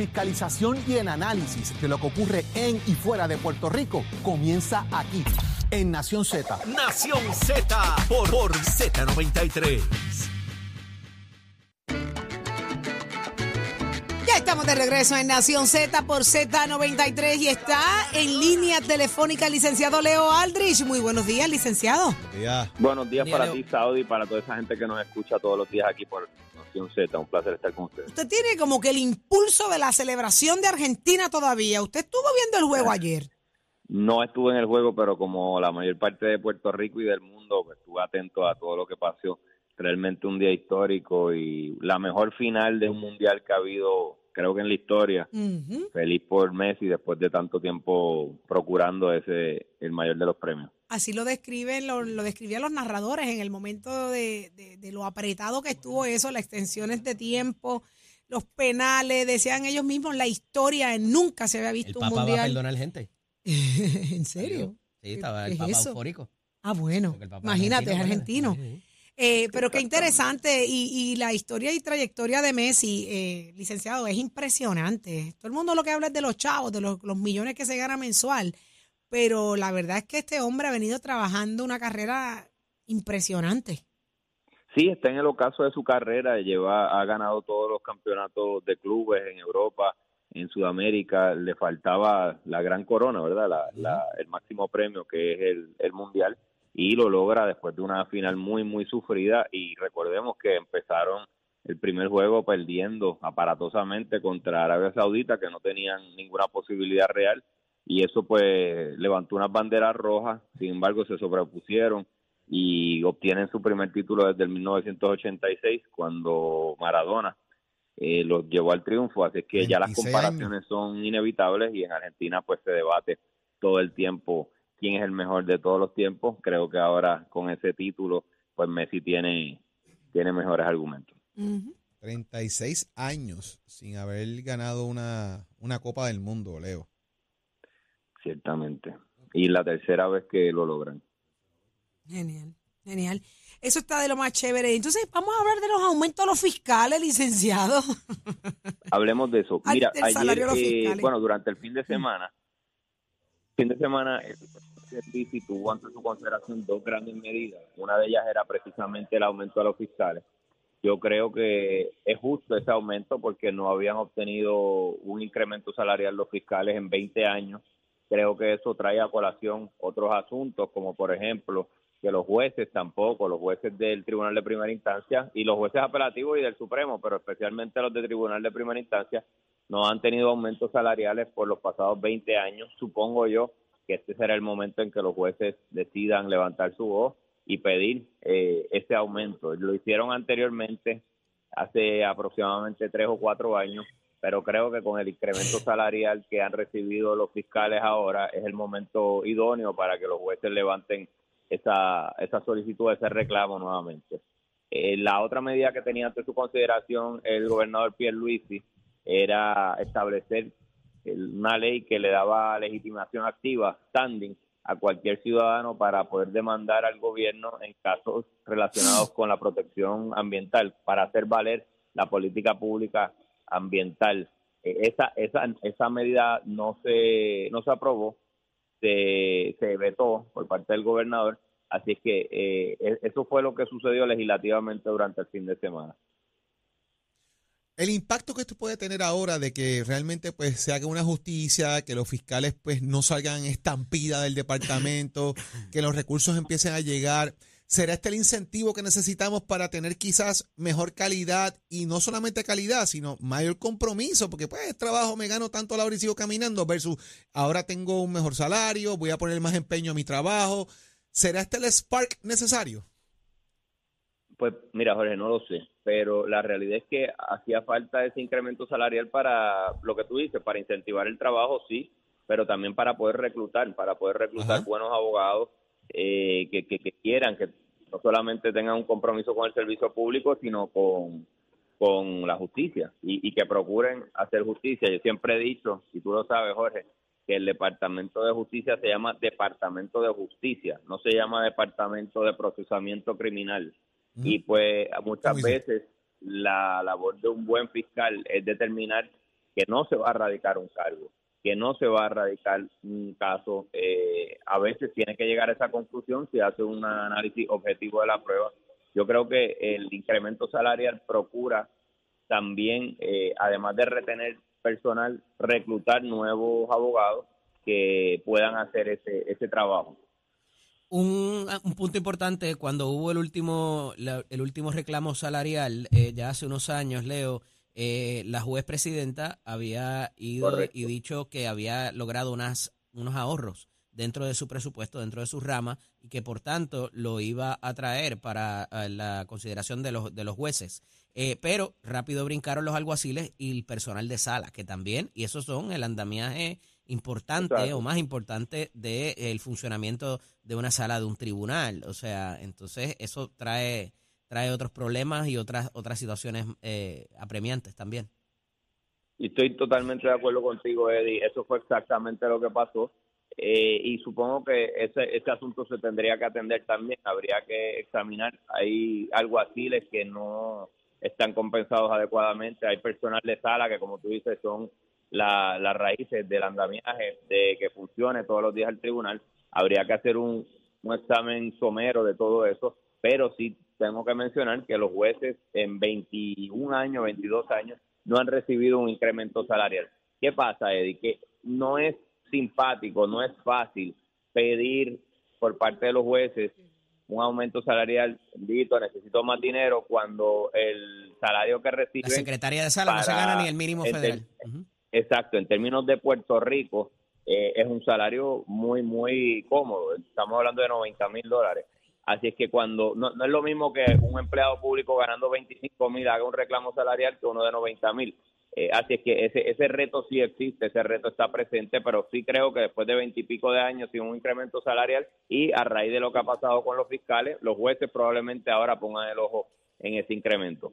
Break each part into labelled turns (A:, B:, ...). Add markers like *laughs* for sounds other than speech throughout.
A: Fiscalización y el análisis de lo que ocurre en y fuera de Puerto Rico comienza aquí, en Nación Z.
B: Nación Z por, por Z93.
C: Estamos de regreso en Nación Z por Z93 y está en línea telefónica el licenciado Leo Aldrich. Muy buenos días, licenciado.
D: Buenos días para
C: Leo.
D: ti, Saudi, y para toda esa gente que nos escucha todos los días aquí por Nación Z. Un placer estar con ustedes.
C: Usted tiene como que el impulso de la celebración de Argentina todavía. Usted estuvo viendo el juego ayer.
D: No estuve en el juego, pero como la mayor parte de Puerto Rico y del mundo, pues, estuve atento a todo lo que pasó. Realmente un día histórico y la mejor final de un mundial que ha habido, creo que en la historia.
C: Ujú.
D: Feliz por Messi después de tanto tiempo procurando ese el mayor de los premios.
C: Así lo describen, lo, lo describían los narradores en el momento de, de- de lo apretado que estuvo eso, las extensiones de tiempo, los penales, decían ellos mismos, la historia, nunca se había
E: El
C: visto un
E: va a
C: mundial.
E: perdonar gente. *laughs*
C: ¿En serio?
E: Sí, estaba
C: ¿Qué
E: el
C: es
E: Papa
C: eso?
E: eufórico.
C: Ah, bueno, imagínate, es
E: argentino,
C: argentino. Eh, *laughs* pero qué interesante. Y, y la historia y trayectoria de Messi, eh, licenciado, es impresionante. Todo el mundo lo que habla es de los chavos, de los, los millones que se gana mensual. Pero la verdad es que este hombre ha venido trabajando una carrera impresionante.
D: Sí, está en el ocaso de su carrera, lleva, ha ganado todos los campeonatos de clubes en Europa, en Sudamérica, le faltaba la gran corona, ¿verdad? La, la- el máximo premio que es el, el mundial y lo logra después de una final muy, muy sufrida. Y recordemos que empezaron el primer juego perdiendo aparatosamente contra Arabia Saudita que no tenían ninguna posibilidad real. Y eso pues levantó unas banderas rojas, sin embargo se sobrepusieron y obtienen su primer título desde el 1986 cuando Maradona eh, los llevó al triunfo, así que ya las
F: 26
D: comparaciones son inevitables y en Argentina pues se debate todo el tiempo quién es el mejor de todos los tiempos. Creo que ahora con ese título pues Messi tiene tiene mejores argumentos.
C: Ujú.
F: 36 años sin haber ganado una, una Copa del Mundo, Leo.
D: Ciertamente. Y la tercera vez que lo logran.
C: Genial, genial. Eso está de lo más chévere. Entonces, vamos a hablar de los aumentos a los fiscales, licenciado.
D: Hablemos de eso. Mira, ayer, eh, bueno, durante el fin de semana, fin de semana, el CFTC tuvo ante su consideración dos grandes medidas. Una de ellas era precisamente el aumento a los fiscales. Yo creo que es justo ese aumento porque no habían obtenido un incremento salarial los fiscales en 20 años. Creo que eso trae a colación otros asuntos, como por ejemplo que los jueces tampoco, los jueces del Tribunal de Primera Instancia y los jueces apelativos y del Supremo, pero especialmente los del Tribunal de Primera Instancia, no han tenido aumentos salariales por los pasados 20 años. Supongo yo que este será el momento en que los jueces decidan levantar su voz y pedir eh, ese aumento. Lo hicieron anteriormente, hace aproximadamente tres o cuatro años, pero creo que con el incremento salarial que han recibido los fiscales ahora es el momento idóneo para que los jueces levanten esa, esa solicitud, ese reclamo nuevamente. Eh, la otra medida que tenía ante su consideración el gobernador Pierluisi era establecer una ley que le daba legitimación activa, standing, a cualquier ciudadano para poder demandar al gobierno en casos relacionados con la protección ambiental, para hacer valer la política pública ambiental. Eh, esa, esa, esa medida no se, no se aprobó, se, se vetó por parte del gobernador, así que eh, e- eso fue lo que sucedió legislativamente durante el fin de semana.
F: El impacto que esto puede tener ahora de que realmente pues se haga una justicia, que los fiscales pues no salgan estampida del departamento, *coughs* que los recursos empiecen a llegar, ¿será este el incentivo que necesitamos para tener quizás mejor calidad y no solamente calidad, sino mayor compromiso? Porque pues trabajo, me gano tanto a la hora y sigo caminando versus ahora tengo un mejor salario, voy a poner más empeño a mi trabajo. ¿Será este el spark necesario?
D: Pues mira, Jorge, no lo sé, pero la realidad es que hacía falta ese incremento salarial para lo que tú dices, para incentivar el trabajo, sí, pero también para poder reclutar, para poder reclutar
F: Ajá.
D: buenos abogados eh, que, que, que quieran, que no solamente tengan un compromiso con el servicio público, sino con, con la justicia y, y que procuren hacer justicia. Yo siempre he dicho, y tú lo sabes, Jorge, que el Departamento de Justicia se llama Departamento de Justicia, no se llama Departamento de Procesamiento Criminal. Y pues muchas veces la labor de un buen fiscal es determinar que no se va a radicar un cargo, que no se va a radicar un caso. Eh, a veces tiene que llegar a esa conclusión si hace un análisis objetivo de la prueba. Yo creo que el incremento salarial procura también, eh, además de retener personal, reclutar nuevos abogados que puedan hacer ese, ese trabajo.
E: Un, un, punto importante, cuando hubo el último, la, el último reclamo salarial, eh, ya hace unos años, Leo, eh, la juez presidenta había ido Correcto. y dicho que había logrado unas, unos ahorros dentro de su presupuesto, dentro de su rama, y que por tanto lo iba a traer para uh, la consideración de los, de los jueces. Eh, pero rápido brincaron los alguaciles y el personal de sala, que también, y esos son el andamiaje importante Exacto. o más importante del de, funcionamiento de una sala de un tribunal. O sea, entonces eso trae, trae otros problemas y otras, otras situaciones eh, apremiantes también.
D: Y estoy totalmente de acuerdo contigo, Eddie. Eso fue exactamente lo que pasó. Eh, y supongo que ese, ese asunto se tendría que atender también. Habría que examinar. Hay alguaciles que no están compensados adecuadamente. Hay personal de sala que, como tú dices, son las la raíces del andamiaje de que funcione todos los días el tribunal. Habría que hacer un, un examen somero de todo eso, pero sí tengo que mencionar que los jueces en 21 años, 22 años, no han recibido un incremento salarial. ¿Qué pasa, Eddie? Que no es simpático, no es fácil pedir por parte de los jueces un aumento salarial, dito, necesito más dinero cuando el salario que recibe...
E: La secretaria de sala no se gana ni el mínimo federal.
D: El, uh -huh. Exacto, en términos de Puerto Rico eh, es un salario muy, muy cómodo. Estamos hablando de 90 mil dólares. Así es que cuando no, no, es lo mismo que un empleado público ganando 25 mil haga un reclamo salarial que uno de 90 mil. Eh, así es que ese, ese reto sí existe, ese reto está presente, pero sí creo que después de veintipico de años sin un incremento salarial y a raíz de lo que ha pasado con los fiscales, los jueces probablemente ahora pongan el ojo en ese incremento.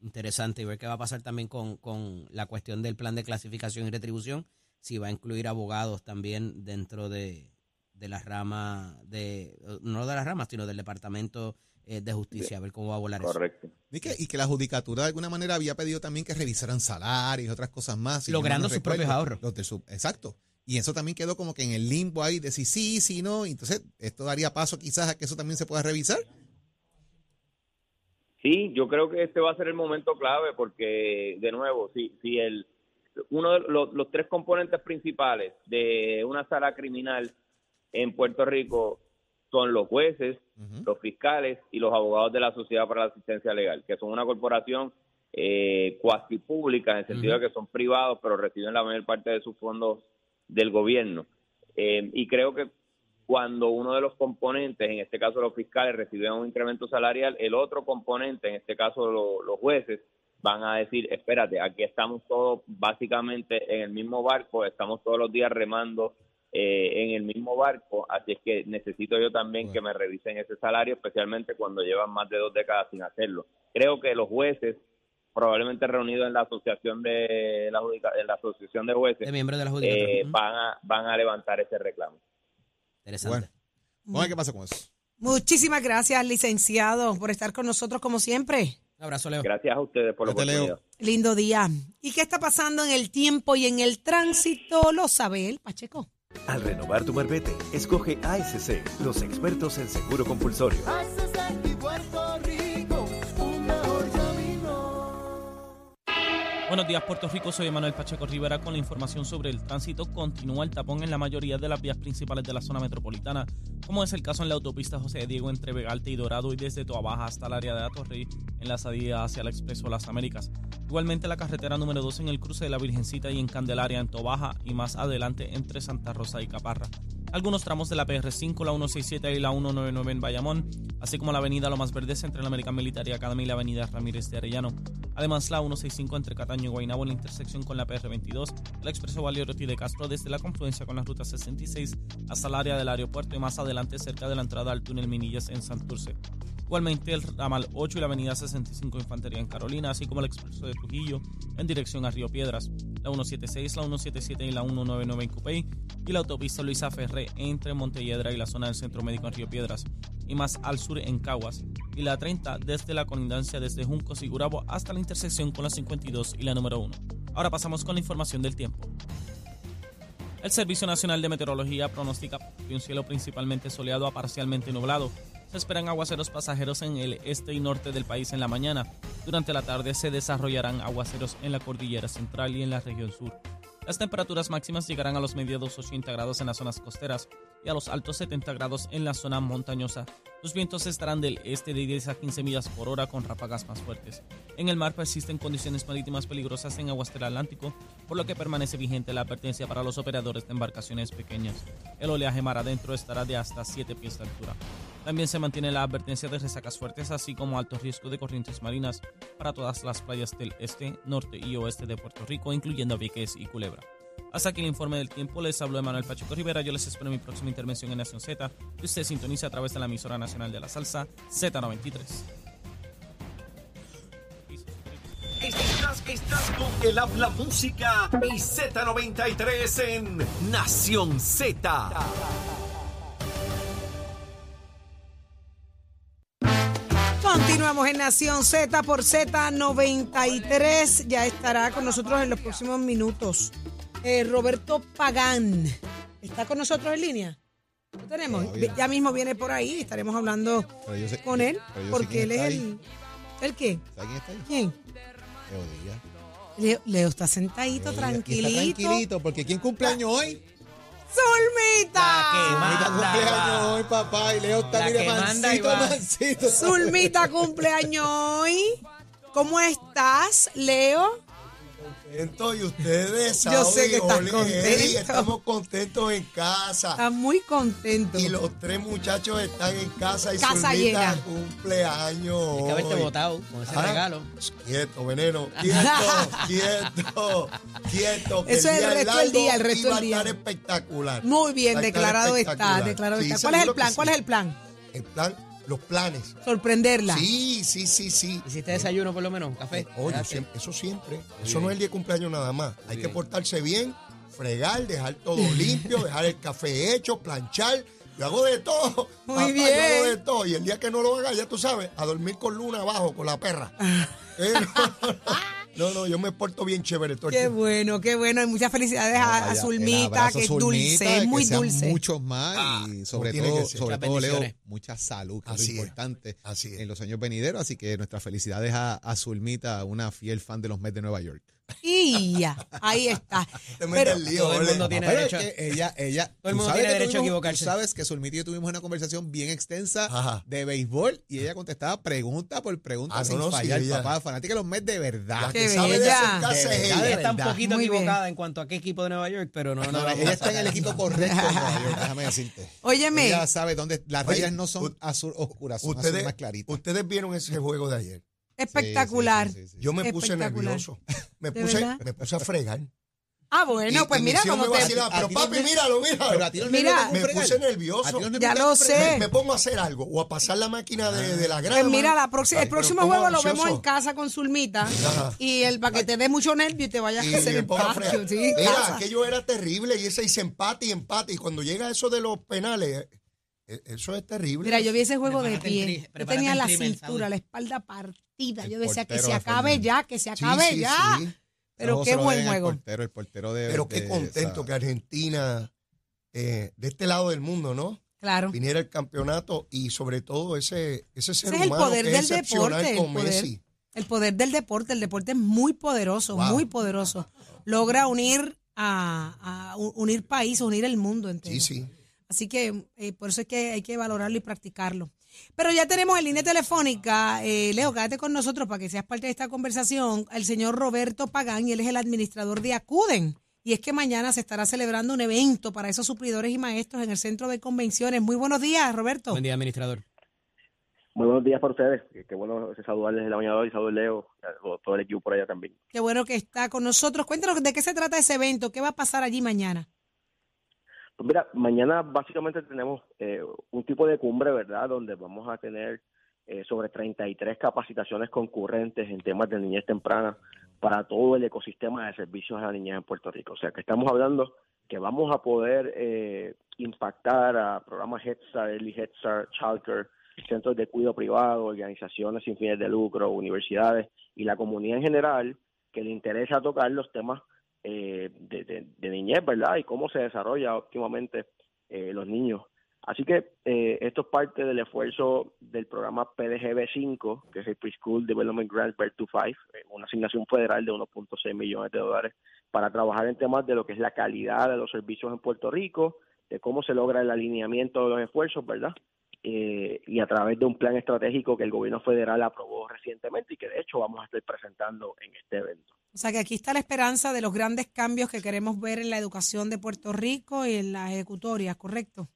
E: Interesante y ver qué va a pasar también con, con la cuestión del plan de clasificación y retribución, si va a incluir abogados también dentro de, de la rama, de no de las ramas, sino del departamento eh, de justicia, a ver cómo va a volar
D: Correcto.
E: eso.
F: Y que, y que la judicatura de alguna manera había pedido también que revisaran salarios y otras cosas más. Si
E: Logrando sus propios ahorros.
F: Los de su, exacto. Y eso también quedó como que en el limbo ahí de si sí, si no. Entonces, esto daría paso quizás a que eso también se pueda revisar.
D: Sí, yo creo que este va a ser el momento clave porque, de nuevo, si, si el uno de los, los tres componentes principales de una sala criminal en Puerto Rico son los jueces, uh -huh. los fiscales y los abogados de la Sociedad para la Asistencia Legal, que son una corporación eh, cuasi pública en el sentido uh -huh. de que son privados, pero reciben la mayor parte de sus fondos del gobierno. Eh, y creo que cuando uno de los componentes, en este caso los fiscales, reciben un incremento salarial, el otro componente, en este caso lo, los jueces, van a decir, espérate, aquí estamos todos básicamente en el mismo barco, estamos todos los días remando eh, en el mismo barco, así es que necesito yo también bueno. que me revisen ese salario, especialmente cuando llevan más de dos décadas sin hacerlo. Creo que los jueces, probablemente reunidos en la asociación de la, en la asociación de jueces,
E: de miembros de la
D: eh, van, a, van a levantar ese reclamo.
E: Interesante.
F: Bueno, bueno, ¿qué pasa con eso?
C: Muchísimas gracias, licenciado, por estar con nosotros como siempre.
E: Un abrazo, Leo.
D: Gracias a ustedes por la oportunidad. Leo.
C: Lindo día. ¿Y qué está pasando en el tiempo y en el tránsito? Lo sabe el Pacheco.
B: Al renovar tu marbete, escoge ASC, los expertos en seguro compulsorio.
G: Buenos días, Puerto Rico. Soy Manuel Pacheco Rivera con la información sobre el tránsito. Continúa el tapón en la mayoría de las vías principales de la zona metropolitana, como es el caso en la autopista José Diego entre Vegalte y Dorado y desde Toa Baja hasta el área de Atorrey en la salida hacia el Expreso Las Américas. Igualmente la carretera número 2 en el cruce de la Virgencita y en Candelaria en Toa Baja y más adelante entre Santa Rosa y Caparra. Algunos tramos de la PR5, la 167 y la 199 en Bayamón, así como la avenida Lomas Verdes entre la American Military Academy y la avenida Ramírez de Arellano. Además, la 165 entre Cataño y Guaynabo en la intersección con la PR22, el expreso Valierotti de Castro desde la confluencia con la ruta 66 hasta el área del aeropuerto y más adelante cerca de la entrada al túnel Minillas en Santurce. Igualmente el ramal 8 y la avenida 65 Infantería en Carolina, así como el expreso de Trujillo en dirección a Río Piedras, la 176, la 177 y la 199 en Cupey y la autopista Luisa Ferré entre Montelledra y la zona del Centro Médico en Río Piedras y más al sur en Caguas y la 30 desde la colindancia desde Juncos y Gurabo hasta la intersección con la 52 y la número 1. Ahora pasamos con la información del tiempo. El Servicio Nacional de Meteorología pronostica un cielo principalmente soleado a parcialmente nublado. Se esperan aguaceros pasajeros en el este y norte del país en la mañana. Durante la tarde se desarrollarán aguaceros en la cordillera central y en la región sur. Las temperaturas máximas llegarán a los mediados 80 grados en las zonas costeras y a los altos 70 grados en la zona montañosa. Los vientos estarán del este de 10 a 15 millas por hora con ráfagas más fuertes. En el mar persisten condiciones marítimas peligrosas en aguas del Atlántico, por lo que permanece vigente la advertencia para los operadores de embarcaciones pequeñas. El oleaje mar adentro estará de hasta 7 pies de altura. También se mantiene la advertencia de resacas fuertes, así como alto riesgo de corrientes marinas para todas las playas del este, norte y oeste de Puerto Rico, incluyendo Vieques y Culebra. Hasta aquí el informe del tiempo. Les habló Manuel Pacheco Rivera. Yo les espero en mi próxima intervención en Nación Z, que usted sintoniza a través de la emisora nacional de la salsa Z93.
B: Estás, estás con el habla música y Z93 en Nación Z.
C: Continuamos en Nación Z por Z93. Ya estará con nosotros en los próximos minutos. Eh, Roberto Pagán. ¿Está con nosotros en línea? Lo tenemos.
F: Todavía.
C: Ya mismo viene por ahí. Estaremos hablando
F: sé-
C: con él. Porque él es el. ¿El qué?
F: ¿Sabes quién está ahí?
C: ¿Quién?
F: Leo Díaz.
C: Leo, Leo está sentadito,
F: Leo
C: tranquilito.
F: Está tranquilito, porque ¿quién cumpleaños hoy?
C: ¡Zulmita!
F: Zulmita
E: Manda,
F: cumpleaños hoy, papá. Y Leo está,
E: La que manda
F: mansito,
E: va.
F: mansito.
C: Zulmita cumpleaños hoy. ¿Cómo estás, Leo?
H: Contento y ustedes,
C: Yo sé que
H: estamos contentos en casa.
C: Estás muy contento.
H: Y los tres muchachos están en casa y
C: Casa llena.
H: cumpleaños.
E: Hay que haberte votado con ese
H: Ah,
E: regalo.
H: Quieto, veneno. *laughs* Quieto, quieto, quieto. que
C: Eso es el
H: día
C: resto del día, el resto
H: va
C: del
H: a
C: día.
H: estar espectacular.
C: Muy bien,
H: Va a estar
C: declarado está, declarado
H: Sí,
C: está. ¿Cuál es el plan?
H: sí.
C: ¿Cuál es el plan?
H: El plan, los planes.
C: Sorprenderla.
H: Sí, sí, sí, sí.
E: ¿Hiciste desayuno por lo menos? ¿Café?
H: Oye,
E: Espérate.
H: siempre- eso siempre. Eso
E: bien.
H: no es el día de cumpleaños nada más. Hay que portarse bien, fregar, dejar todo *laughs* limpio, dejar el café hecho, planchar. Yo hago de todo.
C: Muy
H: Papá,
C: bien.
H: Yo hago de todo. Y el día que no lo haga, ya tú sabes, a dormir con luna abajo, con la perra. *laughs* Eh, no, no, no, yo me porto bien chévere todo
C: Qué bueno, qué bueno. Y muchas felicidades a, a Zulmita, que es
F: Zulmita,
C: dulce, es muy dulce.
F: Muchos más y sobre todo, sobre todo Leo, mucha salud, que es lo
H: es.
F: importante
H: Así es.
F: en los años venideros. Así que nuestras felicidades a, a Zulmita, una fiel fan de los Mets de Nueva York.
C: Y ya, ahí está.
H: Te metes
C: Pero,
H: el lío,
E: todo el mundo tiene
F: Pero
E: derecho.
F: es que ella, ella,
E: Todo el mundo tiene derecho a equivocarse.
F: Tú sabes que Zulmita y yo tuvimos una conversación bien extensa
H: Ajá.
F: de béisbol y ella contestaba pregunta por pregunta
H: Ah,
F: sin
H: no, sí,
F: fallar,
H: ella-
F: papá. Fanática de los Mets de verdad.
H: La que sabe de acercarse
F: De verdad,
H: ella.
F: de
E: Está un poquito
C: Muy bien.
E: equivocada en cuanto a qué equipo de Nueva York, pero no, no.
F: No, ella está en el equipo correcto en *laughs* Nueva York, déjame decirte.
C: Óyeme.
F: Ella sabe dónde las rayas no son azul oscuras, son azul
H: Ustedes,
F: más claritas.
H: ustedes vieron ese juego de ayer.
C: Espectacular.
F: Sí, sí, sí, sí.
H: Yo me puse
C: Espectacular.
H: nervioso. Me *laughs*
C: ¿De
H: puse,
C: verdad?
H: me puse a fregar.
C: Ah, bueno,
H: Y-
C: pues
H: y
C: mira, como
H: me
C: te...
H: vacilaba, Pero papi, míralo, míralo.
F: Pero a ti no
C: Mira,
H: me puse nervioso.
F: A ti no te
C: Ya lo sé.
H: me pongo a hacer algo o a pasar la máquina de, de la grama.
C: Pues mira, la próxima, el
H: Ay, pero
C: próximo juego lo
H: ansioso.
C: vemos en casa con Zulmita.
H: Ajá.
C: Y el para que te dé mucho nervio y te vayas
H: Y
C: a hacer
H: me
C: el
H: pongo a
C: patio.
H: fregar.
C: Sí,
H: Mira,
C: casa.
H: aquello era terrible y ese hice empate y empate. Y cuando llega eso de los penales, eh, eso es terrible.
C: Mira, yo vi ese juego de
E: Prepárate el
C: pie.
E: tri-
C: Yo tenía
E: el
C: la cintura, la espalda partida.
F: El
C: Yo decía que se acabe ya, que se acabe
H: sí,
C: ya.
H: sí.
C: Pero qué buen juego.
F: portero, el portero de,
H: Pero qué
F: de
H: contento
F: esa-
H: que Argentina, eh, de este lado del mundo, ¿no?
C: Claro.
H: Viniera el campeonato y sobre todo ese, ese ser
C: Ese es el
H: humano
C: poder
H: que
C: del
H: es
C: deporte. El
H: con
C: poder,
H: Messi.
C: el poder del deporte. El deporte es muy poderoso,
H: Wow.
C: muy poderoso. Logra unir a, a unir países, unir el mundo entero.
H: Sí, sí.
C: Así que eh, por eso es que hay que valorarlo y practicarlo. Pero ya tenemos en línea telefónica, eh, Leo, quédate con nosotros para que seas parte de esta conversación, el señor Roberto Pagán, y él es el administrador de Acuden. Y es que mañana se estará celebrando un evento para esos suplidores y maestros en el centro de convenciones. Muy buenos días, Roberto.
E: Buen día, administrador.
I: Muy buenos días para ustedes. Qué, bueno saludarles en la mañana de hoy, saludar Leo, a todo el equipo por allá también.
C: Qué bueno que está con nosotros. Cuéntanos de qué se trata ese evento, qué va a pasar allí mañana.
I: Pues mira, mañana básicamente tenemos eh, un tipo de cumbre, ¿verdad? Donde vamos a tener eh, sobre 33 capacitaciones concurrentes en temas de niñez temprana para todo el ecosistema de servicios a la niñez en Puerto Rico. O sea, que estamos hablando que vamos a poder eh, impactar a programas Head Start, Early Head Start, Childcare, centros de cuidado privado, organizaciones sin fines de lucro, universidades y la comunidad en general que le interesa tocar los temas eh, de, de, de niñez, ¿verdad? Y cómo se desarrolla óptimamente eh, los niños. Así que eh, esto es parte del esfuerzo del programa PDGB5, que es el Preschool Development Grant Birth to Five, eh, una asignación federal de 1.6 millones de dólares para trabajar en temas de lo que es la calidad de los servicios en Puerto Rico, de cómo se logra el alineamiento de los esfuerzos, ¿verdad? Eh, y a través de un plan estratégico que el gobierno federal aprobó recientemente y que de hecho vamos a estar presentando en este evento.
C: O sea que aquí está la esperanza de los grandes cambios que queremos ver en la educación de Puerto Rico y en las ejecutorias, ¿correcto?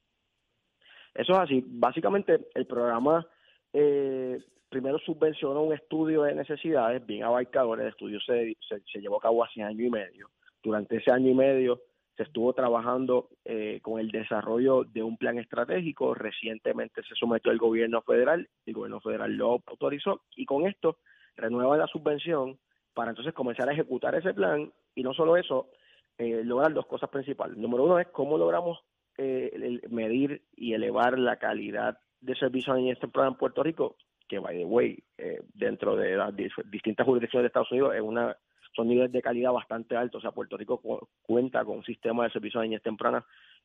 I: Eso es así. Básicamente, el programa eh, primero subvencionó un estudio de necesidades bien abarcador. El estudio se, se, llevó a cabo hace año y medio. Durante ese año y medio se estuvo trabajando eh, con el desarrollo de un plan estratégico. Recientemente se sometió al gobierno federal. El gobierno federal lo autorizó y con esto renueva la subvención para entonces comenzar a ejecutar ese plan. Y no solo eso, eh, lograr dos cosas principales. Número uno es cómo logramos eh, el medir y elevar la calidad de servicios en este programa en Puerto Rico, que by the way, eh, dentro de las distintas jurisdicciones de Estados Unidos es una son niveles de calidad bastante altos. O sea, Puerto Rico cu cuenta con un sistema de servicios de niñez temprana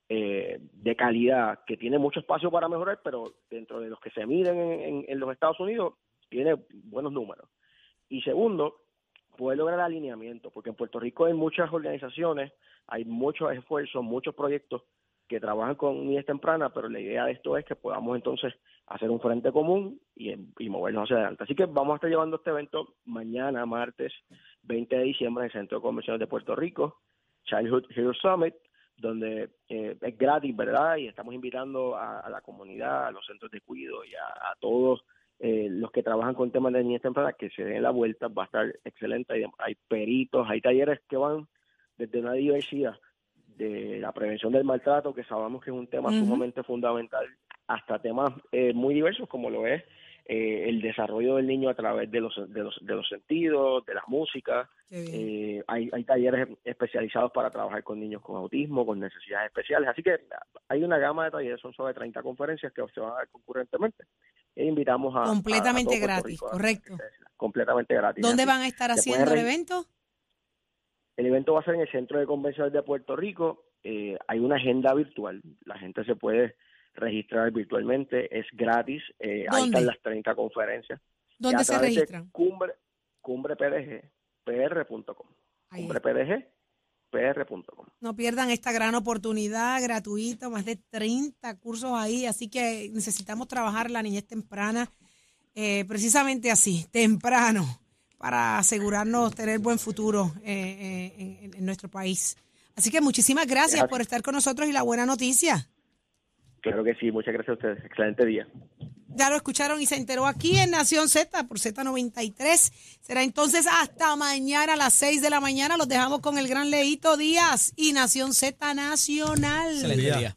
I: eh, de calidad que tiene mucho espacio para mejorar, pero dentro de los que se miden en, en, en los Estados Unidos tiene buenos números. Y segundo, poder lograr alineamiento, porque en Puerto Rico hay muchas organizaciones, hay muchos esfuerzos, muchos proyectos que trabajan con niñez temprana, pero la idea de esto es que podamos entonces hacer un frente común y, y, movernos hacia adelante. Así que vamos a estar llevando este evento mañana, martes 20 de diciembre, en el Centro de Convenciones de Puerto Rico, Childhood Hero Summit, donde eh, es gratis, ¿verdad? Y estamos invitando a, la comunidad, a los centros de cuidado y a todos eh, los que trabajan con temas de niñez temprana que se den la vuelta, va a estar excelente. Hay, hay peritos, hay talleres que van desde una diversidad de la prevención del maltrato, que sabemos que es un tema uh -huh. sumamente fundamental, hasta temas eh, muy diversos como lo es eh, el desarrollo del niño a través de los, de los, de los sentidos, de las músicas. Eh, hay, hay talleres especializados para trabajar con niños con autismo, con necesidades especiales. Así que hay una gama de talleres, son sobre 30 conferencias que se van a dar concurrentemente. E invitamos a...
C: Completamente
I: a, a
C: gratis,
I: Rico,
C: correcto.
I: Completamente gratis.
C: ¿Dónde
I: Así,
C: van a estar haciendo el evento?
I: El evento va a ser en el Centro de Convenciones de Puerto Rico. Eh, hay una agenda virtual. La gente se puede registrar virtualmente. Es gratis. Eh, ahí están las 30 conferencias.
C: ¿Dónde se registran?
I: Cumbre, cumbrepdgpr.com.
C: No pierdan esta gran oportunidad gratuita. Más de 30 cursos ahí. Así que necesitamos trabajar la niñez temprana. Eh, precisamente así, temprano para asegurarnos tener buen futuro eh, eh, en, en, nuestro país. Así que muchísimas gracias, gracias, por estar con nosotros y la buena noticia.
I: Claro que sí, muchas gracias a ustedes. Excelente día.
C: Ya lo escucharon y se enteró aquí en Nación Z por Z93. Será entonces hasta mañana a las 6 de la mañana. Los dejamos con el gran Leito Díaz y Nación Z Nacional.
E: Día.